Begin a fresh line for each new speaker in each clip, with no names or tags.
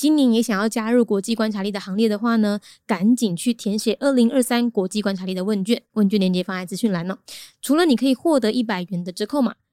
今年也想要加入国际观察力的行列的话呢，赶紧去填写二零二三国际观察力的问卷，问卷链接放在资讯栏呢。除了你可以获得一百元的折扣码，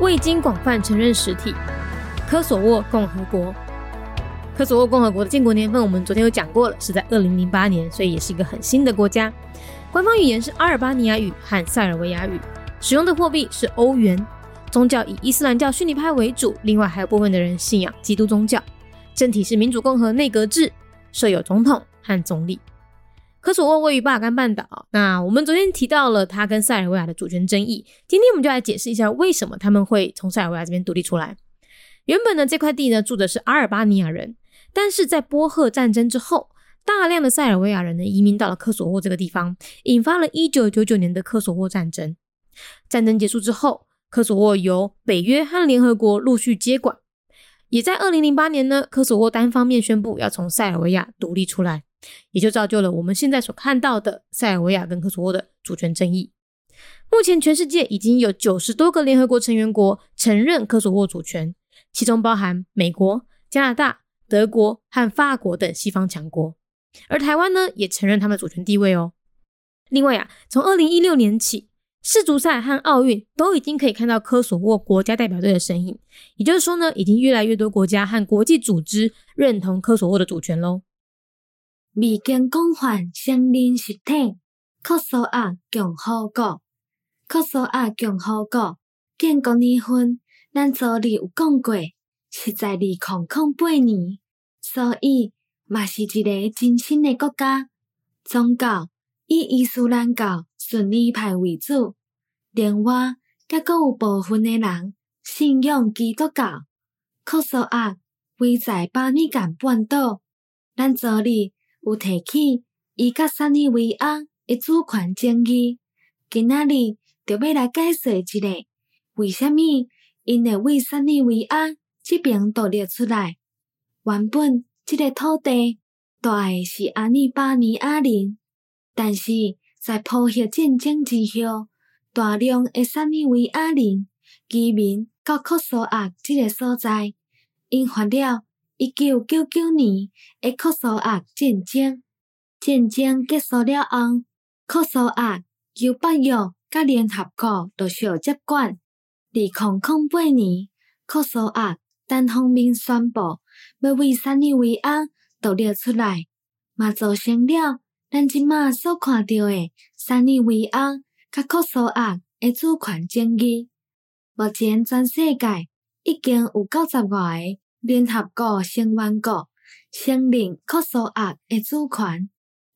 未经广泛承认实体，科索沃共和国。科索沃共和国的建国年份我们昨天有讲过了，是在二零零八年，所以也是一个很新的国家。官方语言是阿尔巴尼亚语和塞尔维亚语，使用的货币是欧元。宗教以伊斯兰教逊尼派为主，另外还有部分的人信仰基督宗教。政体是民主共和内阁制，设有总统和总理。科索沃位于巴尔干半岛。那我们昨天提到了它跟塞尔维亚的主权争议，今天我们就来解释一下为什么他们会从塞尔维亚这边独立出来。原本呢，这块地呢住的是阿尔巴尼亚人，但是在波赫战争之后，大量的塞尔维亚人呢移民到了科索沃这个地方，引发了一九九九年的科索沃战争。战争结束之后，科索沃由北约和联合国陆续接管。也在二零零八年呢，科索沃单方面宣布要从塞尔维亚独立出来。也就造就了我们现在所看到的塞尔维亚跟科索沃的主权争议。目前，全世界已经有九十多个联合国成员国承认科索沃主权，其中包含美国、加拿大、德国和法国等西方强国。而台湾呢，也承认他们主权地位哦。另外啊，从二零一六年起，世足赛和奥运都已经可以看到科索沃国家代表队的身影。也就是说呢，已经越来越多国家和国际组织认同科索沃的主权喽。
未经广泛承认实体，科索沃共和国。科索沃共和国建国年份，咱昨日有讲过，是在二零零八年，所以嘛是一个真新的国家。宗教以伊斯兰教逊尼派为主，另外，甲阁有部分的人信仰基督教。科索沃位在巴米干半岛，咱昨日。有提起伊甲塞尔维亚的主权争议，今仔日就要来解释一下，为虾米因会为塞尔维亚这边独立出来？原本这个土地住的是阿尼巴尼亚人，但是在普血战争之后，大量的塞尔维亚人移民到科索沃这个所在，引发了。一九九九年的科索沃战争，战争结束了后，科索沃由北约甲联合国陆续接管。二零零八年，科索沃单方面宣布要为塞尔维亚独立出来，嘛造成了咱即马所看到的塞尔维亚甲科索沃的主权争议。目前全世界已经有九十外个。联合国成员国承认科索沃的主权，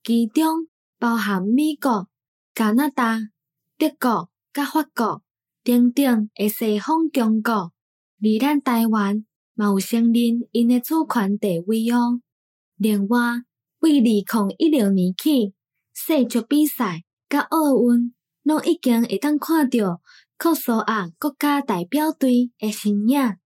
其中包含美国、加拿大、德国、甲法国等等的西方强国。而咱台湾嘛有承认因的主权地位哦。另外，为二零一六年起，世足比赛甲奥运，拢已经会当看到科索沃国家代表队的身影，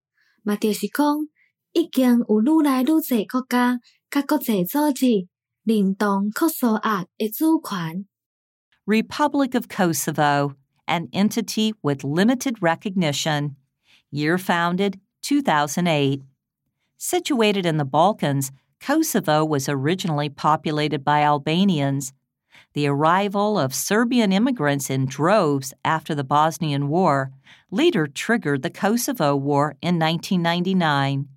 嘛就是讲。已经有愈来愈侪国家 甲国际组织认同科索沃的主权。
Republic of Kosovo, an entity with limited recognition. Year founded 2008. Situated in the Balkans, Kosovo was originally populated by Albanians. The arrival of Serbian immigrants in droves after the Bosnian War later triggered the Kosovo War in 1999.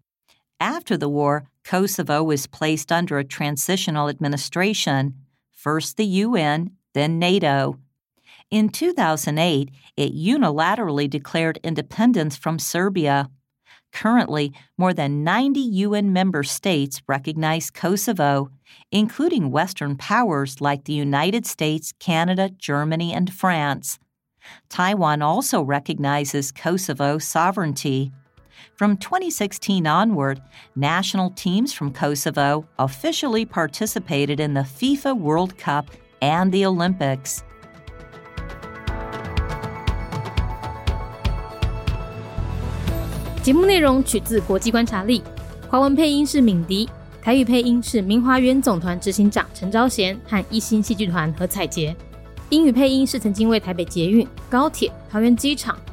After the war, Kosovo was placed under a transitional administration, first the UN, then NATO. In 2008, it unilaterally declared independence from Serbia. Currently, more than 90 UN member states recognize Kosovo, including Western powers like the United States, Canada, Germany, and France. Taiwan also recognizes Kosovo's sovereignty. From 2016 onward, national teams from Kosovo officially participated in the FIFA World Cup and the Olympics.
节目内容取自国际观察力，华文配音是敏迪，台语配音是明华园总团执行长陈昭贤和一星戏剧团何彩杰，英语配音是曾经为台北捷运、高铁、桃园机场